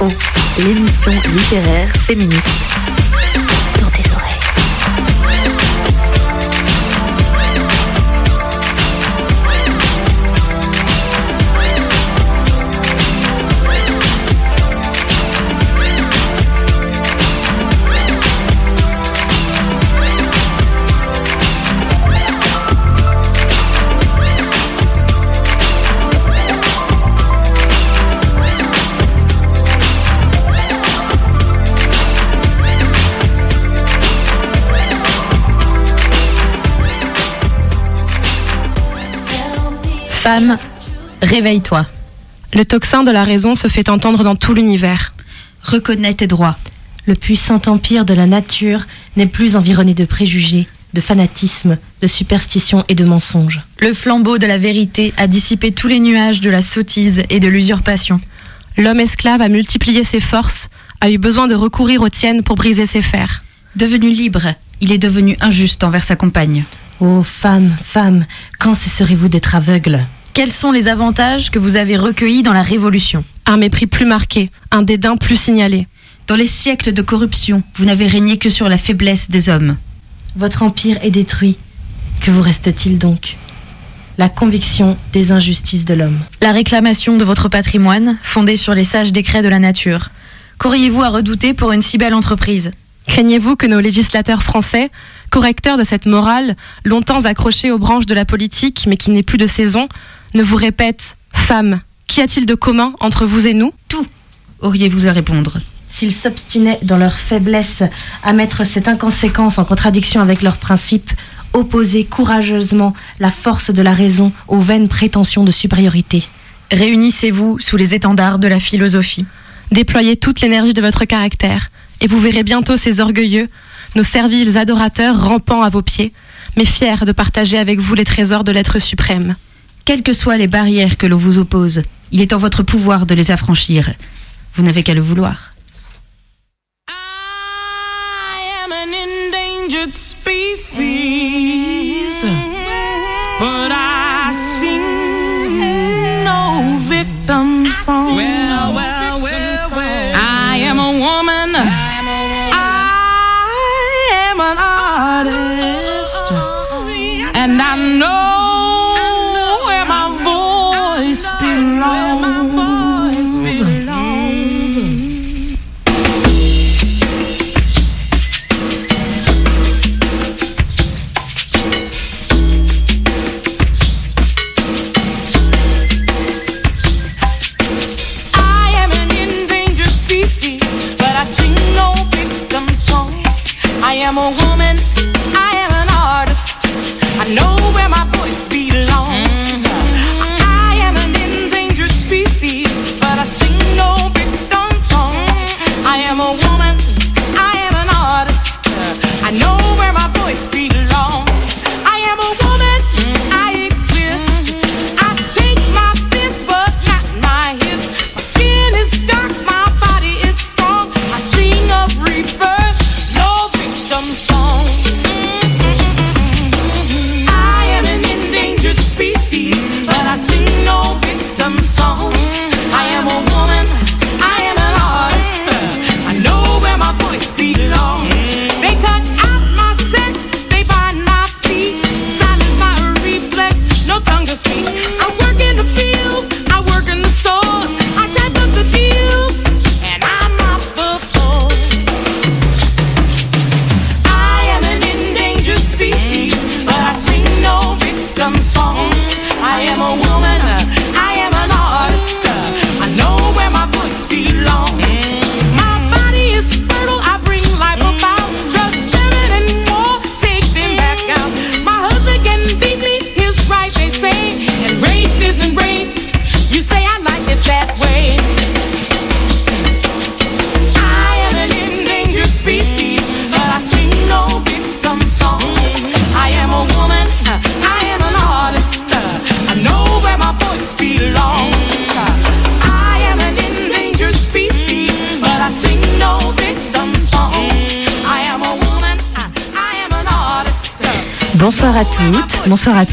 Oh, l'émission littéraire féministe. Femme, réveille-toi. Le tocsin de la raison se fait entendre dans tout l'univers. Reconnais tes droits. Le puissant empire de la nature n'est plus environné de préjugés, de fanatisme, de superstitions et de mensonges. Le flambeau de la vérité a dissipé tous les nuages de la sottise et de l'usurpation. L'homme esclave a multiplié ses forces, a eu besoin de recourir aux tiennes pour briser ses fers. Devenu libre, il est devenu injuste envers sa compagne. Ô femme, femme, quand cesserez-vous d'être aveugle? Quels sont les avantages que vous avez recueillis dans la Révolution Un mépris plus marqué, un dédain plus signalé. Dans les siècles de corruption, vous n'avez régné que sur la faiblesse des hommes. Votre empire est détruit. Que vous reste-t-il donc? La conviction des injustices de l'homme. La réclamation de votre patrimoine, fondée sur les sages décrets de la nature. Qu'auriez-vous à redouter pour une si belle entreprise? Craignez-vous que nos législateurs français, correcteurs de cette morale, longtemps accrochés aux branches de la politique, mais qui n'est plus de saison, ne vous répètent Femme, qu'y a-t-il de commun entre vous et nous? Tout, auriez-vous à répondre. S'ils s'obstinaient dans leur faiblesse à mettre cette inconséquence en contradiction avec leurs principes, opposer courageusement la force de la raison aux vaines prétentions de supériorité. Réunissez-vous sous les étendards de la philosophie. Déployez toute l'énergie de votre caractère, et vous verrez bientôt ces orgueilleux, nos serviles adorateurs rampant à vos pieds, mais fiers de partager avec vous les trésors de l'être suprême. Quelles que soient les barrières que l'on vous oppose, il est en votre pouvoir de les affranchir. Vous n'avez qu'à le vouloir.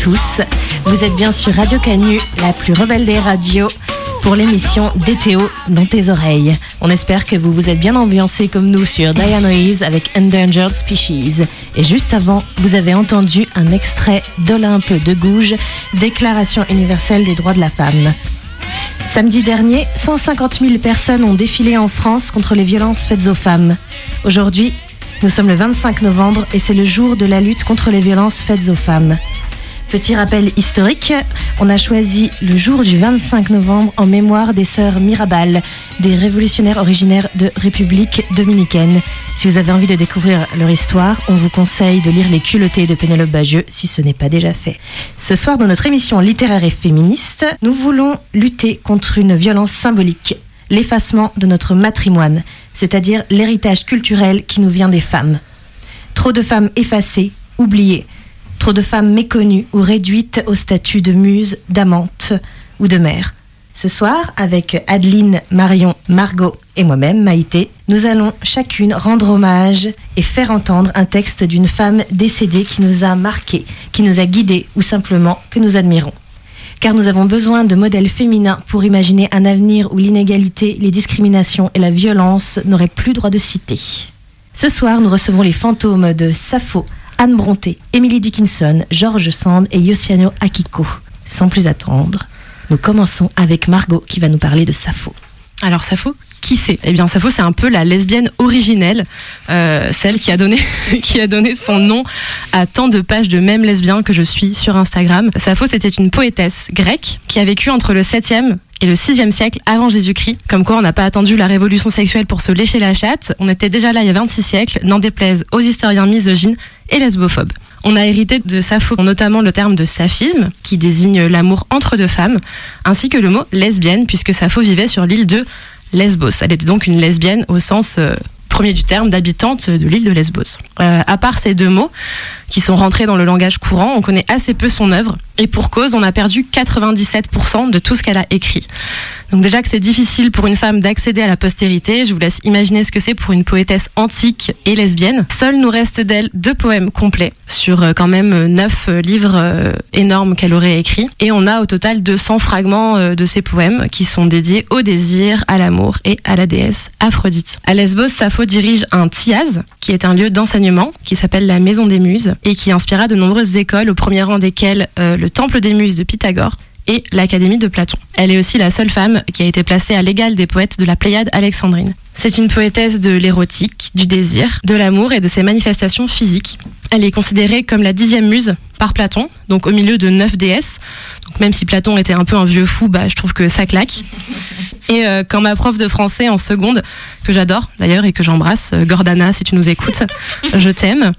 Vous êtes bien sur Radio Canu, la plus rebelle des radios. pour l'émission DTO dans tes oreilles. On espère que vous vous êtes bien ambiancés comme nous sur Reeves avec Endangered Species. Et juste avant, vous avez entendu un extrait d'Olympe de Gouges, Déclaration universelle des droits de la femme. Samedi dernier, 150 000 personnes ont défilé en France contre les violences faites aux femmes. Aujourd'hui, nous sommes le 25 novembre et c'est le jour de la lutte contre les violences faites aux femmes. Petit rappel historique, on a choisi le jour du 25 novembre en mémoire des sœurs Mirabal, des révolutionnaires originaires de République dominicaine. Si vous avez envie de découvrir leur histoire, on vous conseille de lire Les culottés de Pénélope Bagieux si ce n'est pas déjà fait. Ce soir, dans notre émission littéraire et féministe, nous voulons lutter contre une violence symbolique, l'effacement de notre matrimoine, c'est-à-dire l'héritage culturel qui nous vient des femmes. Trop de femmes effacées, oubliées, Trop de femmes méconnues ou réduites au statut de muse, d'amante ou de mère. Ce soir, avec Adeline, Marion, Margot et moi-même, Maïté, nous allons chacune rendre hommage et faire entendre un texte d'une femme décédée qui nous a marqués, qui nous a guidés ou simplement que nous admirons. Car nous avons besoin de modèles féminins pour imaginer un avenir où l'inégalité, les discriminations et la violence n'auraient plus droit de citer. Ce soir, nous recevons les fantômes de Sappho, Anne Bronté, Emily Dickinson, George Sand et Yossiano Akiko. Sans plus attendre, nous commençons avec Margot qui va nous parler de Sappho. Alors Sappho, qui c'est? Eh bien Sappho, c'est un peu la lesbienne originelle, euh, celle qui a, donné, qui a donné son nom à tant de pages de même lesbiens que je suis sur Instagram. Sappho, c'était une poétesse grecque qui a vécu entre le 7e et le 6e siècle avant Jésus-Christ. Comme quoi, on n'a pas attendu la révolution sexuelle pour se lécher la chatte. On était déjà là il y a 26 siècles, n'en déplaise aux historiens misogynes et lesbophobes. On a hérité de Sappho notamment le terme de saphisme, qui désigne l'amour entre deux femmes, ainsi que le mot lesbienne, puisque Sappho vivait sur l'île de Lesbos. Elle était donc une lesbienne au sens euh, premier du terme d'habitante de l'île de Lesbos. Euh, à part ces deux mots, qui sont rentrés dans le langage courant, on connaît assez peu son œuvre, et pour cause, on a perdu 97% de tout ce qu'elle a écrit. Donc déjà que c'est difficile pour une femme d'accéder à la postérité, je vous laisse imaginer ce que c'est pour une poétesse antique et lesbienne. Seul nous reste d'elle deux poèmes complets sur euh, quand même neuf euh, livres euh, énormes qu'elle aurait écrits. Et on a au total 200 fragments de ces poèmes qui sont dédiés au désir, à l'amour et à la déesse Aphrodite. À Lesbos, Sappho dirige un tiaz, qui est un lieu d'enseignement qui s'appelle la Maison des Muses et qui inspira de nombreuses écoles, au premier rang desquelles le Temple des Muses de Pythagore et l'Académie de Platon. Elle est aussi la seule femme qui a été placée à l'égal des poètes de la Pléiade alexandrine. C'est une poétesse de l'érotique, du désir, de l'amour et de ses manifestations physiques. Elle est considérée comme la dixième muse par Platon, donc au milieu de neuf déesses. Donc même si Platon était un peu un vieux fou, bah, je trouve que ça claque. Et euh, quand ma prof de français en seconde, que j'adore d'ailleurs et que j'embrasse, euh, Gordana, si tu nous écoutes, je t'aime.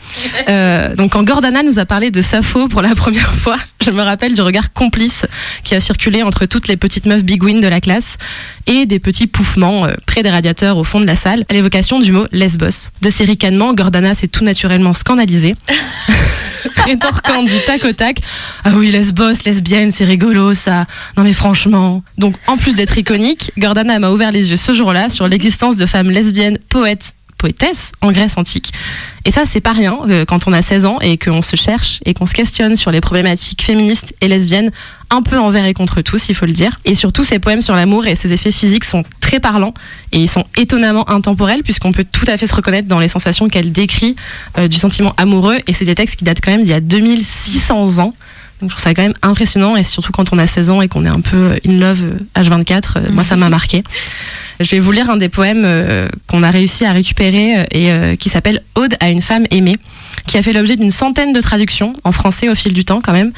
Euh, donc quand Gordana nous a parlé de Sappho pour la première fois, je me rappelle du regard complice qui a circulé entre toutes les petites meufs bigouines de la classe et des petits pouffements près des radiateurs au fond de la salle à l'évocation du mot lesbos. De ces ricanements, Gordana s'est tout naturellement scandalisée. rétorquant du tac au tac. Ah oui, lesbos, lesbienne, c'est rigolo ça. Non mais franchement. Donc en plus d'être iconique, Gordana m'a ouvert les yeux ce jour-là sur l'existence de femmes lesbiennes, poètes, poétesses en Grèce antique. Et ça, c'est pas rien euh, quand on a 16 ans et qu'on se cherche et qu'on se questionne sur les problématiques féministes et lesbiennes un peu envers et contre tous, il faut le dire. Et surtout, ses poèmes sur l'amour et ses effets physiques sont très parlants et ils sont étonnamment intemporels puisqu'on peut tout à fait se reconnaître dans les sensations qu'elle décrit euh, du sentiment amoureux. Et c'est des textes qui datent quand même d'il y a 2600 ans. Donc je trouve ça quand même impressionnant et surtout quand on a 16 ans et qu'on est un peu in love H24, euh, moi ça m'a marqué. Je vais vous lire un des poèmes euh, qu'on a réussi à récupérer et qui s'appelle Ode à une femme aimée qui a fait l'objet d'une centaine de traductions en français au fil du temps quand même.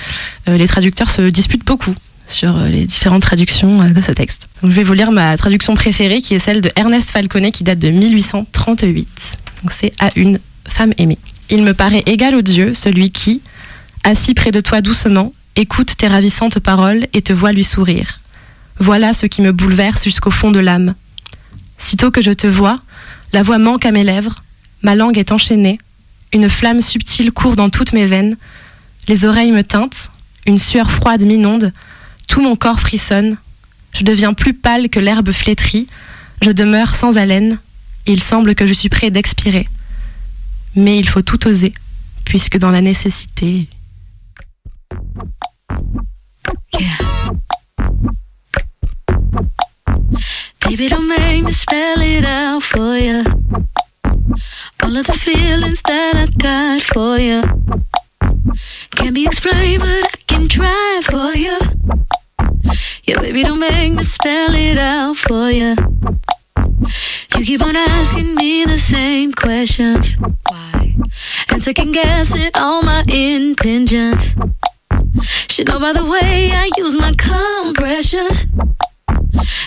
les traducteurs se disputent beaucoup sur les différentes traductions de ce texte. Donc, je vais vous lire ma traduction préférée qui est celle de Ernest Falconet qui date de 1838. Donc c'est à une femme aimée. Il me paraît égal aux dieux celui qui, assis près de toi doucement, écoute tes ravissantes paroles et te voit lui sourire. Voilà ce qui me bouleverse jusqu'au fond de l'âme. Sitôt que je te vois, la voix manque à mes lèvres, ma langue est enchaînée, une flamme subtile court dans toutes mes veines, les oreilles me teintent, une sueur froide m'inonde, tout mon corps frissonne, je deviens plus pâle que l'herbe flétrie, je demeure sans haleine, il semble que je suis prêt d'expirer. Mais il faut tout oser, puisque dans la nécessité... Yeah. Baby, don't make me spell it out for you. All of the feelings that I got for you can't be explained, but I can try for you. Yeah, baby, don't make me spell it out for you. You keep on asking me the same questions. Why? And second guessing all my intentions. Should know by the way I use my compression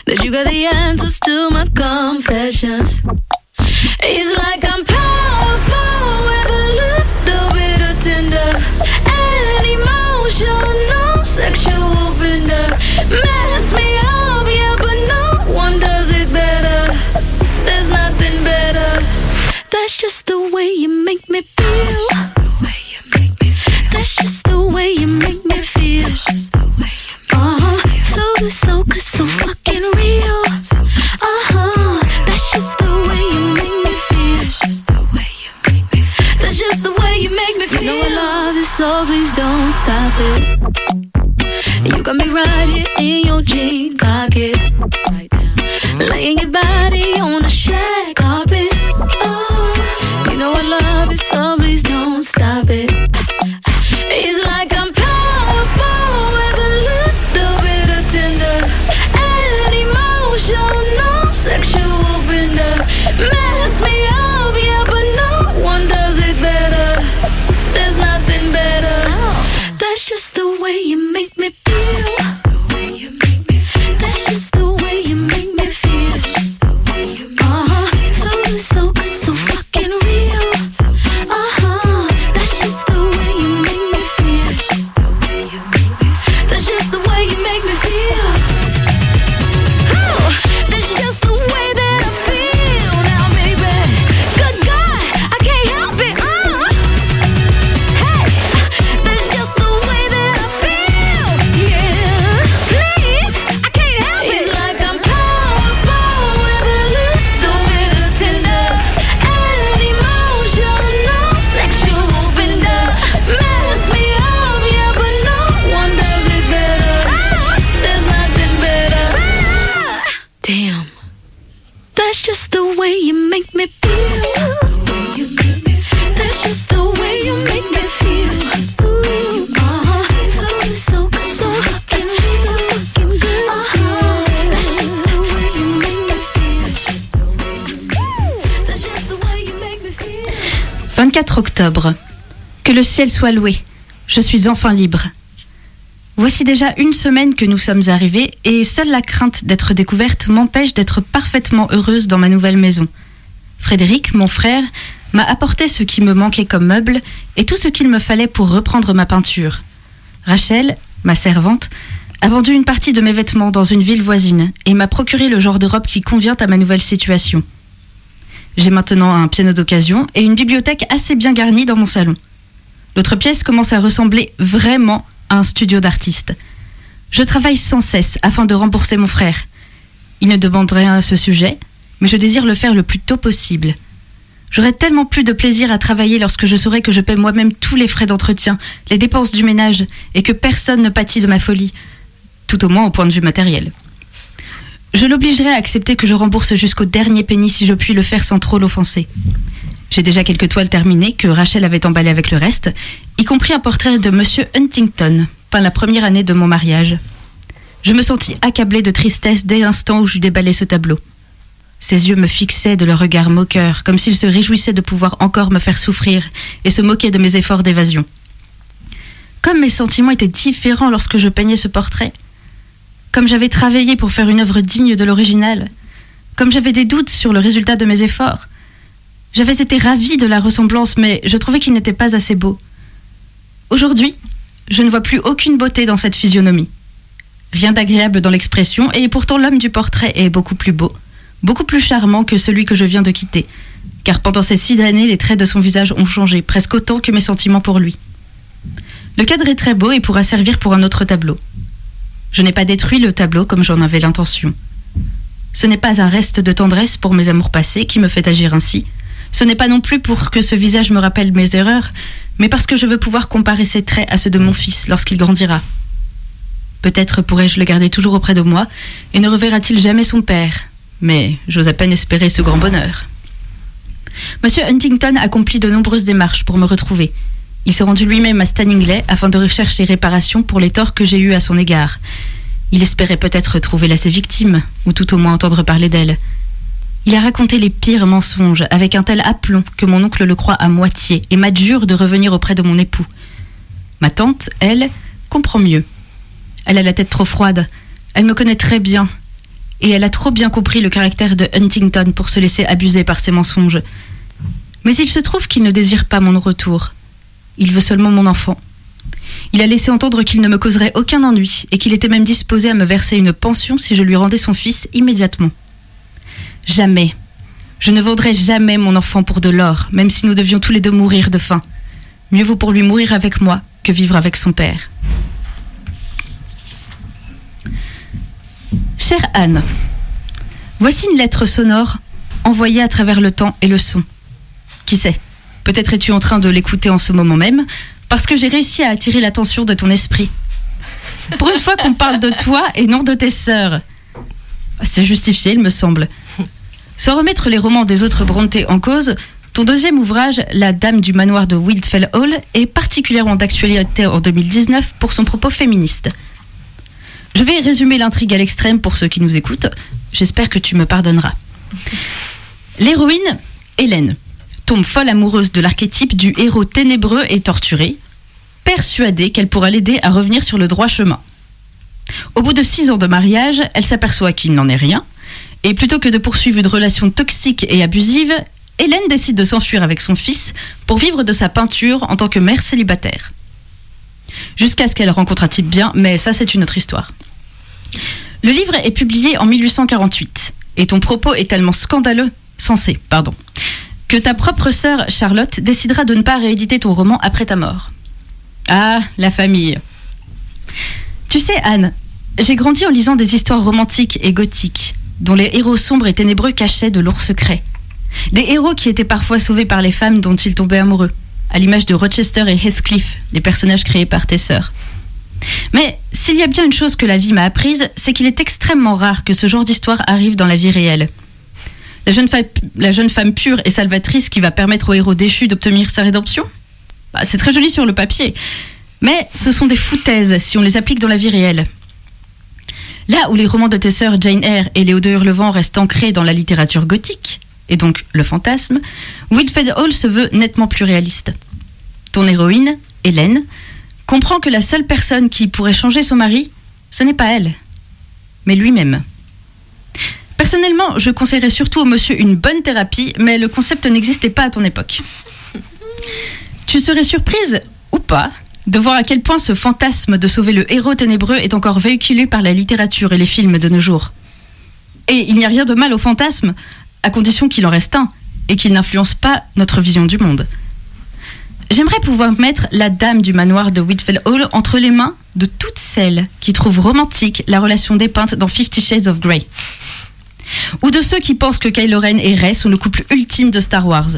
that you got the answers to my confessions. It's like I'm powerful with a little bit of tender and emotional sexual bender. Mess me up, yeah, but no one does it better. There's nothing better. That's just the way you make me feel. That's just You got me right here in your jean le ciel soit loué. Je suis enfin libre. Voici déjà une semaine que nous sommes arrivés et seule la crainte d'être découverte m'empêche d'être parfaitement heureuse dans ma nouvelle maison. Frédéric, mon frère, m'a apporté ce qui me manquait comme meuble et tout ce qu'il me fallait pour reprendre ma peinture. Rachel, ma servante, a vendu une partie de mes vêtements dans une ville voisine et m'a procuré le genre de robe qui convient à ma nouvelle situation. J'ai maintenant un piano d'occasion et une bibliothèque assez bien garnie dans mon salon. L'autre pièce commence à ressembler vraiment à un studio d'artiste. Je travaille sans cesse afin de rembourser mon frère. Il ne demande rien à ce sujet, mais je désire le faire le plus tôt possible. J'aurai tellement plus de plaisir à travailler lorsque je saurai que je paie moi-même tous les frais d'entretien, les dépenses du ménage, et que personne ne pâtit de ma folie, tout au moins au point de vue matériel. Je l'obligerai à accepter que je rembourse jusqu'au dernier penny si je puis le faire sans trop l'offenser. J'ai déjà quelques toiles terminées que Rachel avait emballées avec le reste, y compris un portrait de Monsieur Huntington, peint la première année de mon mariage. Je me sentis accablée de tristesse dès l'instant où j'eus déballé ce tableau. Ses yeux me fixaient de leur regard moqueur, comme s'ils se réjouissaient de pouvoir encore me faire souffrir et se moquer de mes efforts d'évasion. Comme mes sentiments étaient différents lorsque je peignais ce portrait, comme j'avais travaillé pour faire une œuvre digne de l'original, comme j'avais des doutes sur le résultat de mes efforts, j'avais été ravie de la ressemblance, mais je trouvais qu'il n'était pas assez beau. Aujourd'hui, je ne vois plus aucune beauté dans cette physionomie. Rien d'agréable dans l'expression, et pourtant l'homme du portrait est beaucoup plus beau, beaucoup plus charmant que celui que je viens de quitter, car pendant ces six années, les traits de son visage ont changé, presque autant que mes sentiments pour lui. Le cadre est très beau et pourra servir pour un autre tableau. Je n'ai pas détruit le tableau comme j'en avais l'intention. Ce n'est pas un reste de tendresse pour mes amours passés qui me fait agir ainsi. Ce n'est pas non plus pour que ce visage me rappelle mes erreurs, mais parce que je veux pouvoir comparer ses traits à ceux de mon fils lorsqu'il grandira. Peut-être pourrais-je le garder toujours auprès de moi, et ne reverra-t-il jamais son père, mais j'ose à peine espérer ce grand bonheur. Monsieur Huntington accomplit de nombreuses démarches pour me retrouver. Il s'est rendu lui-même à Stanningley afin de rechercher réparation pour les torts que j'ai eus à son égard. Il espérait peut-être trouver là ses victimes, ou tout au moins entendre parler d'elles. Il a raconté les pires mensonges avec un tel aplomb que mon oncle le croit à moitié et m'adjure de revenir auprès de mon époux. Ma tante, elle, comprend mieux. Elle a la tête trop froide. Elle me connaît très bien. Et elle a trop bien compris le caractère de Huntington pour se laisser abuser par ses mensonges. Mais il se trouve qu'il ne désire pas mon retour. Il veut seulement mon enfant. Il a laissé entendre qu'il ne me causerait aucun ennui et qu'il était même disposé à me verser une pension si je lui rendais son fils immédiatement. Jamais. Je ne vendrai jamais mon enfant pour de l'or, même si nous devions tous les deux mourir de faim. Mieux vaut pour lui mourir avec moi que vivre avec son père. Chère Anne, voici une lettre sonore envoyée à travers le temps et le son. Qui sait Peut-être es-tu en train de l'écouter en ce moment même, parce que j'ai réussi à attirer l'attention de ton esprit. Pour une fois qu'on parle de toi et non de tes sœurs. C'est justifié, il me semble. Sans remettre les romans des autres Brontë en cause, ton deuxième ouvrage, La Dame du manoir de Wildfell Hall, est particulièrement d'actualité en 2019 pour son propos féministe. Je vais résumer l'intrigue à l'extrême pour ceux qui nous écoutent. J'espère que tu me pardonneras. L'héroïne, Hélène, tombe folle amoureuse de l'archétype du héros ténébreux et torturé, persuadée qu'elle pourra l'aider à revenir sur le droit chemin. Au bout de six ans de mariage, elle s'aperçoit qu'il n'en est rien, et plutôt que de poursuivre une relation toxique et abusive, Hélène décide de s'enfuir avec son fils pour vivre de sa peinture en tant que mère célibataire. Jusqu'à ce qu'elle rencontre un type bien, mais ça c'est une autre histoire. Le livre est publié en 1848, et ton propos est tellement scandaleux, censé, pardon, que ta propre sœur Charlotte décidera de ne pas rééditer ton roman après ta mort. Ah, la famille. Tu sais, Anne, j'ai grandi en lisant des histoires romantiques et gothiques, dont les héros sombres et ténébreux cachaient de lourds secrets. Des héros qui étaient parfois sauvés par les femmes dont ils tombaient amoureux, à l'image de Rochester et Heathcliff, les personnages créés par tes sœurs. Mais s'il y a bien une chose que la vie m'a apprise, c'est qu'il est extrêmement rare que ce genre d'histoire arrive dans la vie réelle. La jeune, fa- la jeune femme pure et salvatrice qui va permettre au héros déchu d'obtenir sa rédemption? Bah, C'est très joli sur le papier, mais ce sont des foutaises si on les applique dans la vie réelle. Là où les romans de tes sœurs Jane Eyre et Léo de Hurlevent restent ancrés dans la littérature gothique, et donc le fantasme, Wilfred Hall se veut nettement plus réaliste. Ton héroïne, Hélène, comprend que la seule personne qui pourrait changer son mari, ce n'est pas elle, mais lui-même. Personnellement, je conseillerais surtout au monsieur une bonne thérapie, mais le concept n'existait pas à ton époque. Tu serais surprise, ou pas, de voir à quel point ce fantasme de sauver le héros ténébreux est encore véhiculé par la littérature et les films de nos jours. Et il n'y a rien de mal au fantasme, à condition qu'il en reste un, et qu'il n'influence pas notre vision du monde. J'aimerais pouvoir mettre la dame du manoir de Whitfell Hall entre les mains de toutes celles qui trouvent romantique la relation dépeinte dans Fifty Shades of Grey. Ou de ceux qui pensent que Kylo Ren et Rey sont le couple ultime de Star Wars.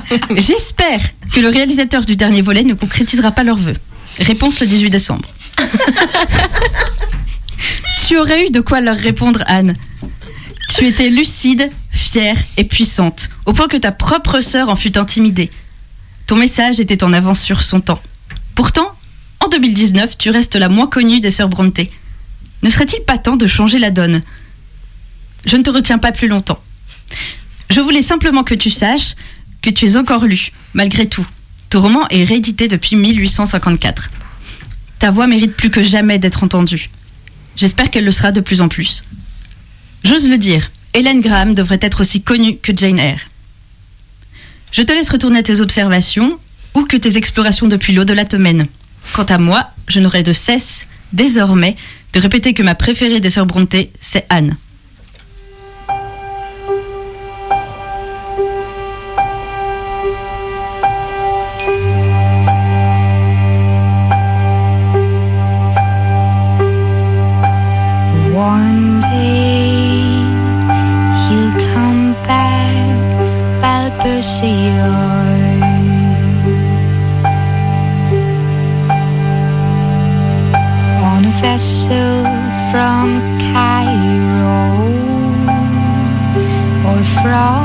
J'espère que le réalisateur du dernier volet ne concrétisera pas leurs vœux. Réponse le 18 décembre. tu aurais eu de quoi leur répondre, Anne. Tu étais lucide, fière et puissante, au point que ta propre sœur en fut intimidée. Ton message était en avance sur son temps. Pourtant, en 2019, tu restes la moins connue des sœurs Brontë. Ne serait-il pas temps de changer la donne? Je ne te retiens pas plus longtemps. Je voulais simplement que tu saches que tu es encore lu, malgré tout. Ton roman est réédité depuis 1854. Ta voix mérite plus que jamais d'être entendue. J'espère qu'elle le sera de plus en plus. J'ose le dire, Hélène Graham devrait être aussi connue que Jane Eyre. Je te laisse retourner à tes observations ou que tes explorations depuis l'au-delà te mènent. Quant à moi, je n'aurai de cesse, désormais, de répéter que ma préférée des sœurs Brontë, c'est Anne. One day he'll come back, On a vessel from Cairo or from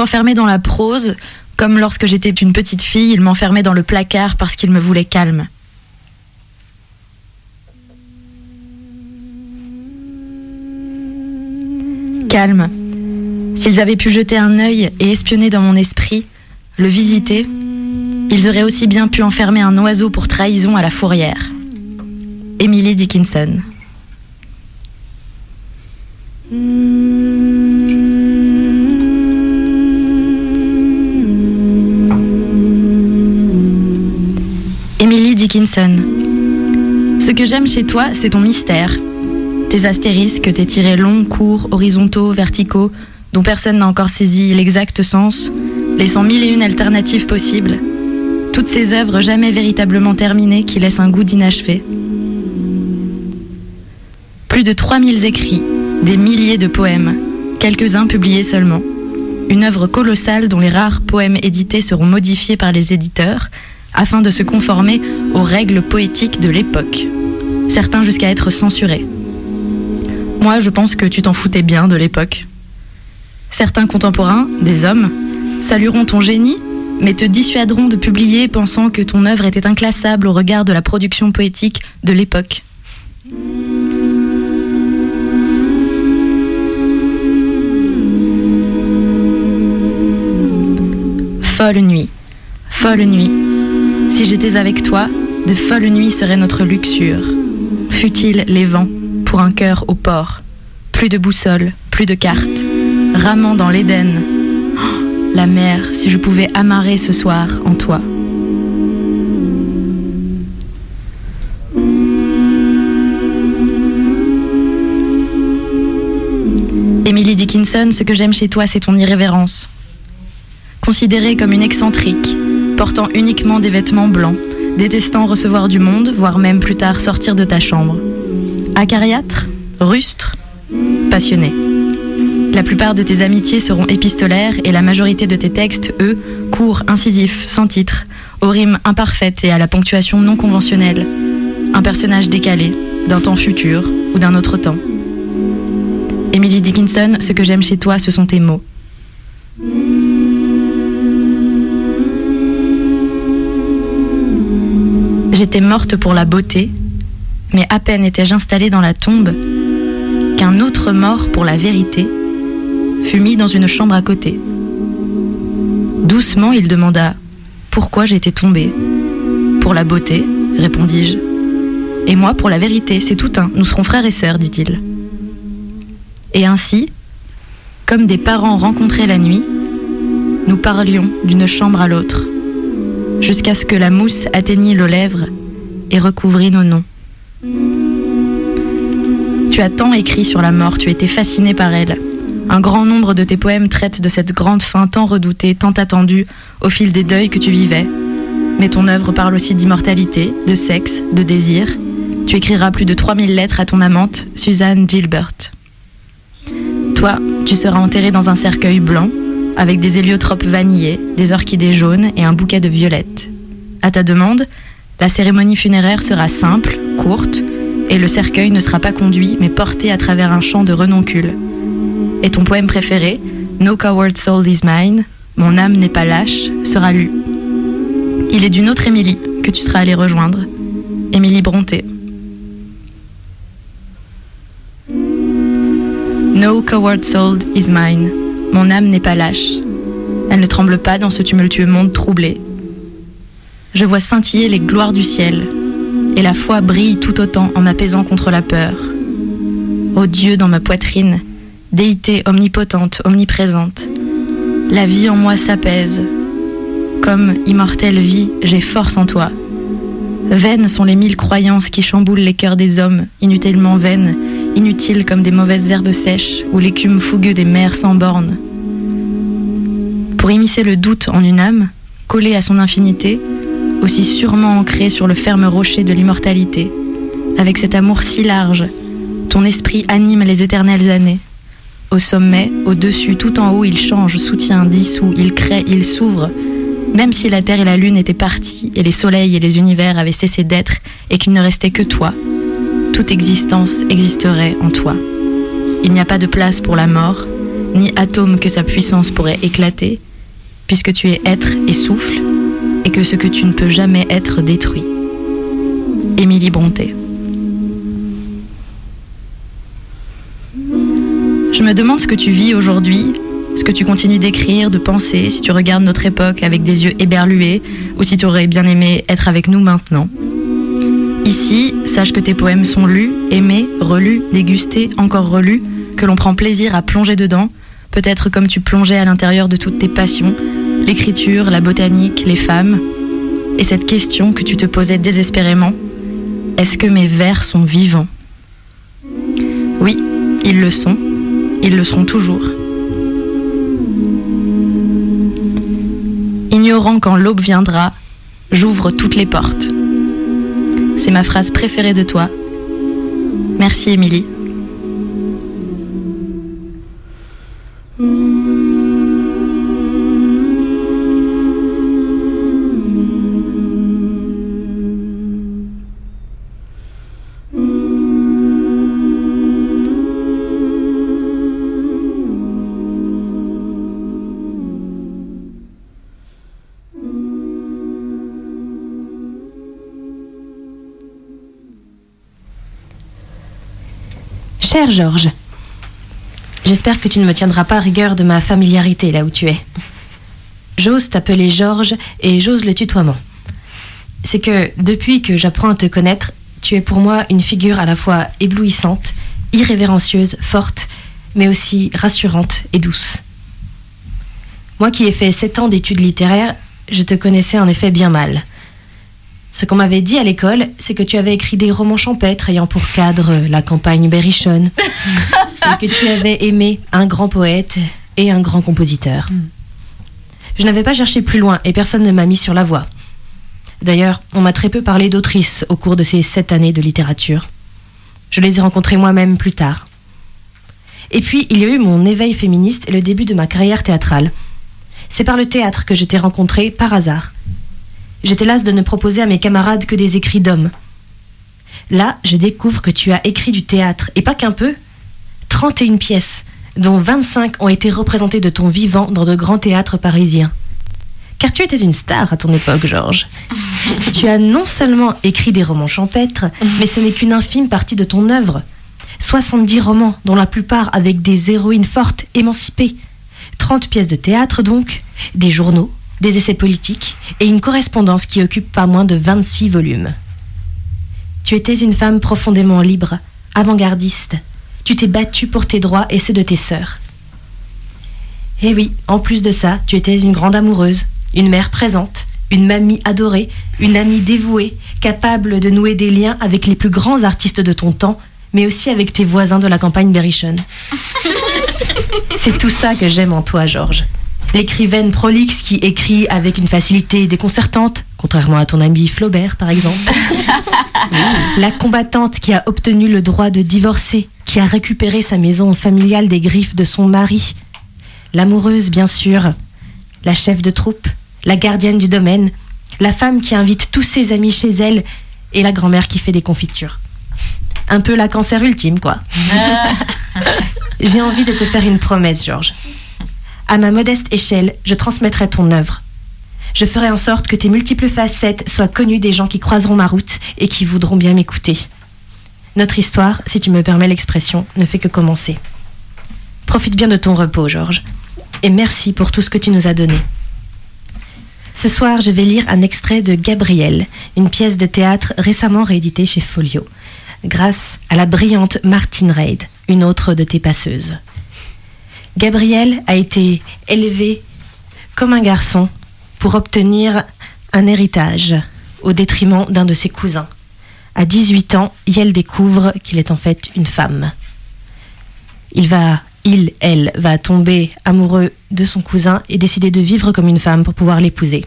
m'ont enfermée dans la prose, comme lorsque j'étais une petite fille, ils m'enfermaient dans le placard parce qu'ils me voulaient calme. Calme. S'ils avaient pu jeter un œil et espionner dans mon esprit, le visiter, ils auraient aussi bien pu enfermer un oiseau pour trahison à la fourrière. Emily Dickinson. Dickinson. Ce que j'aime chez toi, c'est ton mystère. Tes astérisques, tes tirés longs, courts, horizontaux, verticaux, dont personne n'a encore saisi l'exact sens, laissant mille et une alternatives possibles. Toutes ces œuvres jamais véritablement terminées qui laissent un goût d'inachevé. Plus de 3000 écrits, des milliers de poèmes, quelques-uns publiés seulement. Une œuvre colossale dont les rares poèmes édités seront modifiés par les éditeurs afin de se conformer aux règles poétiques de l'époque. Certains jusqu'à être censurés. Moi, je pense que tu t'en foutais bien de l'époque. Certains contemporains, des hommes, salueront ton génie, mais te dissuaderont de publier pensant que ton œuvre était inclassable au regard de la production poétique de l'époque. Folle nuit, folle nuit. Si j'étais avec toi, de folles nuits seraient notre luxure. Futiles les vents, pour un cœur au port. Plus de boussole, plus de cartes. Ramant dans l'Éden. Oh, la mer, si je pouvais amarrer ce soir en toi. Emily Dickinson, ce que j'aime chez toi, c'est ton irrévérence. Considérée comme une excentrique, portant uniquement des vêtements blancs, détestant recevoir du monde, voire même plus tard sortir de ta chambre. Acariâtre, rustre, passionné. La plupart de tes amitiés seront épistolaires et la majorité de tes textes, eux, courts, incisifs, sans titre, aux rimes imparfaites et à la ponctuation non conventionnelle. Un personnage décalé, d'un temps futur ou d'un autre temps. Emily Dickinson, ce que j'aime chez toi, ce sont tes mots. J'étais morte pour la beauté, mais à peine étais-je installée dans la tombe qu'un autre mort pour la vérité fut mis dans une chambre à côté. Doucement, il demanda pourquoi j'étais tombée. Pour la beauté, répondis-je. Et moi pour la vérité, c'est tout un, nous serons frères et sœurs, dit-il. Et ainsi, comme des parents rencontrés la nuit, nous parlions d'une chambre à l'autre, jusqu'à ce que la mousse atteignît nos lèvres et recouvrit nos noms. Tu as tant écrit sur la mort, tu étais fasciné par elle. Un grand nombre de tes poèmes traitent de cette grande fin tant redoutée, tant attendue au fil des deuils que tu vivais. Mais ton œuvre parle aussi d'immortalité, de sexe, de désir. Tu écriras plus de 3000 lettres à ton amante, Suzanne Gilbert. Toi, tu seras enterré dans un cercueil blanc, avec des héliotropes vanillés, des orchidées jaunes et un bouquet de violettes. À ta demande, la cérémonie funéraire sera simple, courte, et le cercueil ne sera pas conduit, mais porté à travers un champ de renoncules. Et ton poème préféré, No Coward Soul is Mine, Mon âme n'est pas lâche, sera lu. Il est d'une autre Émilie que tu seras allé rejoindre, Émilie Bronté. No coward soul is mine. Mon âme n'est pas lâche. Elle ne tremble pas dans ce tumultueux monde troublé. Je vois scintiller les gloires du ciel, et la foi brille tout autant en m'apaisant contre la peur. Ô Dieu dans ma poitrine, déité omnipotente, omniprésente, la vie en moi s'apaise. Comme immortelle vie, j'ai force en toi. Vaines sont les mille croyances qui chamboulent les cœurs des hommes, inutilement vaines, inutiles comme des mauvaises herbes sèches ou l'écume fougueux des mers sans bornes. Pour immiscer le doute en une âme, collée à son infinité, aussi sûrement ancrée sur le ferme rocher de l'immortalité, avec cet amour si large, ton esprit anime les éternelles années. Au sommet, au-dessus, tout en haut, il change, soutient, dissout, il crée, il s'ouvre. Même si la Terre et la Lune étaient partis, et les soleils et les univers avaient cessé d'être, et qu'il ne restait que toi, toute existence existerait en toi. Il n'y a pas de place pour la mort, ni atome que sa puissance pourrait éclater, puisque tu es être et souffle, et que ce que tu ne peux jamais être détruit. Émilie Bronté. Je me demande ce que tu vis aujourd'hui, ce que tu continues d'écrire, de penser, si tu regardes notre époque avec des yeux éberlués, ou si tu aurais bien aimé être avec nous maintenant. Ici, sache que tes poèmes sont lus, aimés, relus, dégustés, encore relus, que l'on prend plaisir à plonger dedans, peut-être comme tu plongeais à l'intérieur de toutes tes passions, l'écriture, la botanique, les femmes. Et cette question que tu te posais désespérément, est-ce que mes vers sont vivants? Oui, ils le sont, ils le seront toujours. Ignorant quand l'aube viendra, j'ouvre toutes les portes. Ma phrase préférée de toi. Merci Émilie. Georges, j'espère que tu ne me tiendras pas rigueur de ma familiarité là où tu es. J'ose t'appeler Georges et j'ose le tutoiement. C'est que depuis que j'apprends à te connaître, tu es pour moi une figure à la fois éblouissante, irrévérencieuse, forte, mais aussi rassurante et douce. Moi qui ai fait sept ans d'études littéraires, je te connaissais en effet bien mal. Ce qu'on m'avait dit à l'école, c'est que tu avais écrit des romans champêtres ayant pour cadre la campagne berrichonne, et que tu avais aimé un grand poète et un grand compositeur. Je n'avais pas cherché plus loin et personne ne m'a mis sur la voie. D'ailleurs, on m'a très peu parlé d'autrices au cours de ces sept années de littérature. Je les ai rencontrées moi-même plus tard. Et puis, il y a eu mon éveil féministe et le début de ma carrière théâtrale. C'est par le théâtre que je t'ai rencontré par hasard. J'étais lasse de ne proposer à mes camarades que des écrits d'hommes. Là, je découvre que tu as écrit du théâtre, et pas qu'un peu. 31 pièces, dont 25 ont été représentées de ton vivant dans de grands théâtres parisiens. Car tu étais une star à ton époque, Georges. tu as non seulement écrit des romans champêtres, mais ce n'est qu'une infime partie de ton œuvre. 70 romans, dont la plupart avec des héroïnes fortes, émancipées. 30 pièces de théâtre donc, des journaux, des essais politiques et une correspondance qui occupe pas moins de 26 volumes. Tu étais une femme profondément libre, avant-gardiste. Tu t'es battue pour tes droits et ceux de tes sœurs. Et oui, en plus de ça, tu étais une grande amoureuse, une mère présente, une mamie adorée, une amie dévouée, capable de nouer des liens avec les plus grands artistes de ton temps, mais aussi avec tes voisins de la campagne berrichonne. C'est tout ça que j'aime en toi, Georges. L'écrivaine prolixe qui écrit avec une facilité déconcertante, contrairement à ton ami Flaubert par exemple. La combattante qui a obtenu le droit de divorcer, qui a récupéré sa maison familiale des griffes de son mari. L'amoureuse, bien sûr. La chef de troupe, la gardienne du domaine, la femme qui invite tous ses amis chez elle et la grand-mère qui fait des confitures. Un peu la cancer ultime, quoi. J'ai envie de te faire une promesse, Georges. À ma modeste échelle, je transmettrai ton œuvre. Je ferai en sorte que tes multiples facettes soient connues des gens qui croiseront ma route et qui voudront bien m'écouter. Notre histoire, si tu me permets l'expression, ne fait que commencer. Profite bien de ton repos, Georges. Et merci pour tout ce que tu nous as donné. Ce soir, je vais lire un extrait de Gabriel, une pièce de théâtre récemment rééditée chez Folio, grâce à la brillante Martine Reid, une autre de tes passeuses. Gabriel a été élevé comme un garçon pour obtenir un héritage au détriment d'un de ses cousins. À 18 ans, Yel découvre qu'il est en fait une femme. Il va, il, elle, va tomber amoureux de son cousin et décider de vivre comme une femme pour pouvoir l'épouser.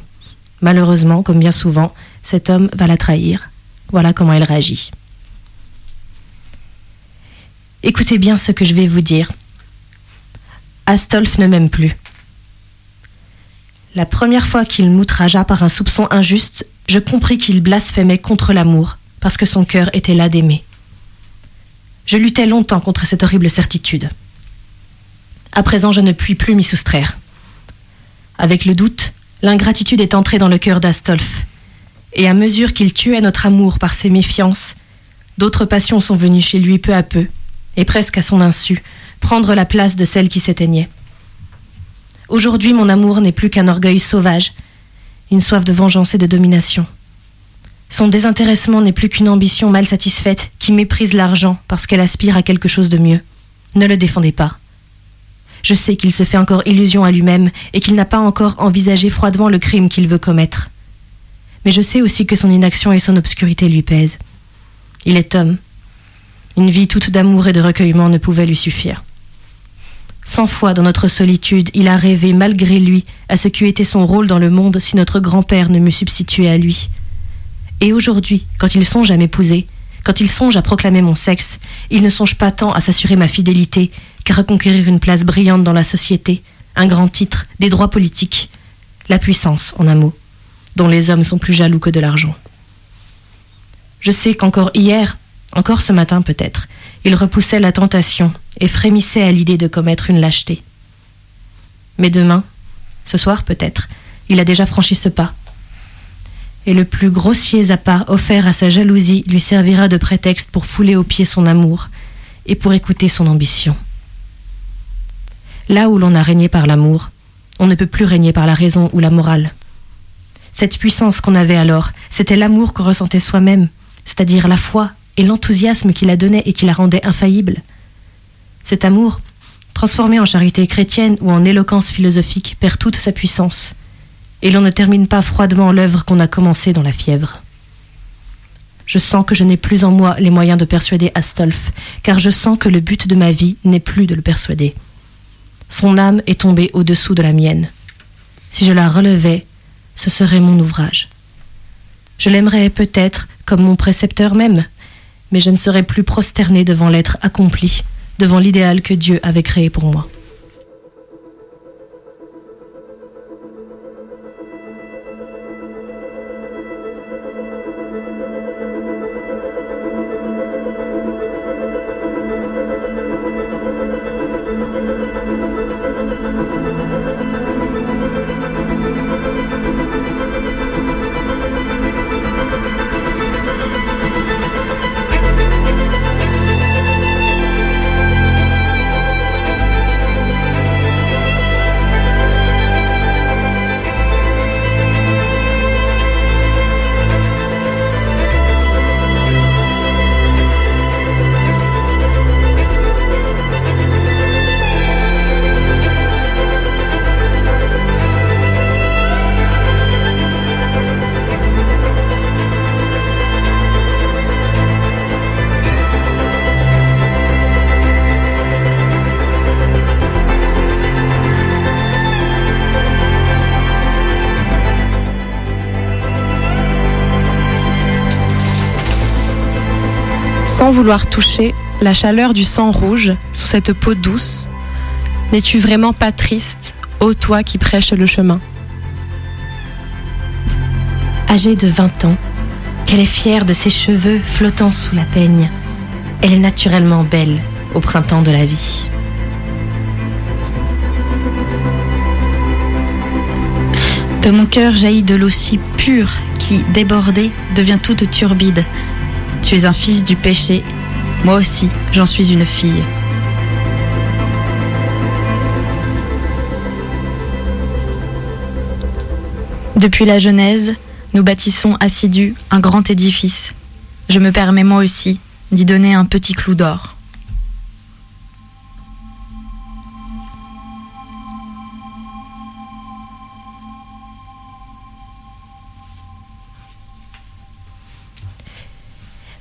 Malheureusement, comme bien souvent, cet homme va la trahir. Voilà comment elle réagit. Écoutez bien ce que je vais vous dire. Astolphe ne m'aime plus. La première fois qu'il m'outragea par un soupçon injuste, je compris qu'il blasphémait contre l'amour, parce que son cœur était là d'aimer. Je luttais longtemps contre cette horrible certitude. À présent, je ne puis plus m'y soustraire. Avec le doute, l'ingratitude est entrée dans le cœur d'Astolphe. Et à mesure qu'il tuait notre amour par ses méfiances, d'autres passions sont venues chez lui peu à peu, et presque à son insu, prendre la place de celles qui s'éteignaient. Aujourd'hui, mon amour n'est plus qu'un orgueil sauvage, une soif de vengeance et de domination. Son désintéressement n'est plus qu'une ambition mal satisfaite qui méprise l'argent parce qu'elle aspire à quelque chose de mieux. Ne le défendez pas. Je sais qu'il se fait encore illusion à lui-même et qu'il n'a pas encore envisagé froidement le crime qu'il veut commettre. Mais je sais aussi que son inaction et son obscurité lui pèsent. Il est homme. Une vie toute d'amour et de recueillement ne pouvait lui suffire. Cent fois dans notre solitude, il a rêvé, malgré lui, à ce qu'eût été son rôle dans le monde si notre grand-père ne m'eût substitué à lui. Et aujourd'hui, quand il songe à m'épouser, quand il songe à proclamer mon sexe, il ne songe pas tant à s'assurer ma fidélité qu'à reconquérir une place brillante dans la société, un grand titre, des droits politiques, la puissance, en un mot, dont les hommes sont plus jaloux que de l'argent. Je sais qu'encore hier, encore ce matin peut-être, il repoussait la tentation et frémissait à l'idée de commettre une lâcheté. Mais demain, ce soir peut-être, il a déjà franchi ce pas. Et le plus grossier appât offert à sa jalousie lui servira de prétexte pour fouler aux pieds son amour et pour écouter son ambition. Là où l'on a régné par l'amour, on ne peut plus régner par la raison ou la morale. Cette puissance qu'on avait alors, c'était l'amour qu'on ressentait soi-même, c'est-à-dire la foi et l'enthousiasme qui la donnait et qui la rendait infaillible. Cet amour, transformé en charité chrétienne ou en éloquence philosophique, perd toute sa puissance, et l'on ne termine pas froidement l'œuvre qu'on a commencée dans la fièvre. Je sens que je n'ai plus en moi les moyens de persuader Astolphe, car je sens que le but de ma vie n'est plus de le persuader. Son âme est tombée au-dessous de la mienne. Si je la relevais, ce serait mon ouvrage. Je l'aimerais peut-être comme mon précepteur même, mais je ne serais plus prosternée devant l'être accompli, devant l'idéal que Dieu avait créé pour moi. Vouloir toucher la chaleur du sang rouge sous cette peau douce, n'es-tu vraiment pas triste, ô toi qui prêches le chemin? Âgée de 20 ans, qu'elle est fière de ses cheveux flottant sous la peigne. Elle est naturellement belle au printemps de la vie. De mon cœur jaillit de l'eau si pure qui, débordée, devient toute turbide. Tu es un fils du péché. Moi aussi, j'en suis une fille. Depuis la Genèse, nous bâtissons assidus un grand édifice. Je me permets moi aussi d'y donner un petit clou d'or.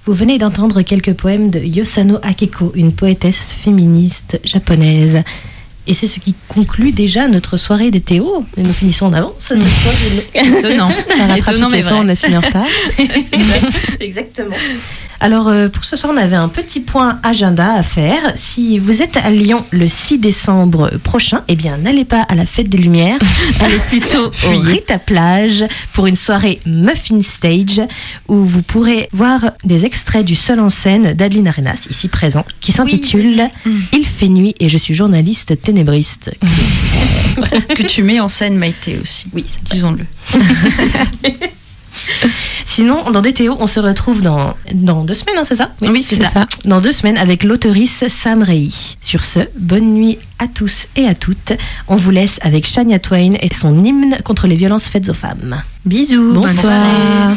Vous venez d'entendre quelques poèmes de Yosano Akeko, une poétesse féministe japonaise. Et c'est ce qui conclut déjà notre soirée des Théo. Et nous finissons en avance. cette fois. Étonnant. Ça rattrape Étonnant, mais vrai. on a fini en retard. Exactement. Alors euh, pour ce soir, on avait un petit point agenda à faire. Si vous êtes à Lyon le 6 décembre prochain, eh bien n'allez pas à la fête des Lumières, allez plutôt au Rita Plage pour une soirée Muffin Stage où vous pourrez voir des extraits du seul en scène d'Adeline Arenas, ici présent, qui s'intitule Il fait nuit et je suis journaliste ténébriste. que tu mets en scène Maïté aussi. Oui, disons-le. Sinon, dans DTO, on se retrouve dans, dans deux semaines, hein, c'est ça? Oui, c'est ça. Dans deux semaines avec l'auteurice Sam Rei. Sur ce, bonne nuit à tous et à toutes. On vous laisse avec Shania Twain et son hymne contre les violences faites aux femmes. Bisous. Bonsoir.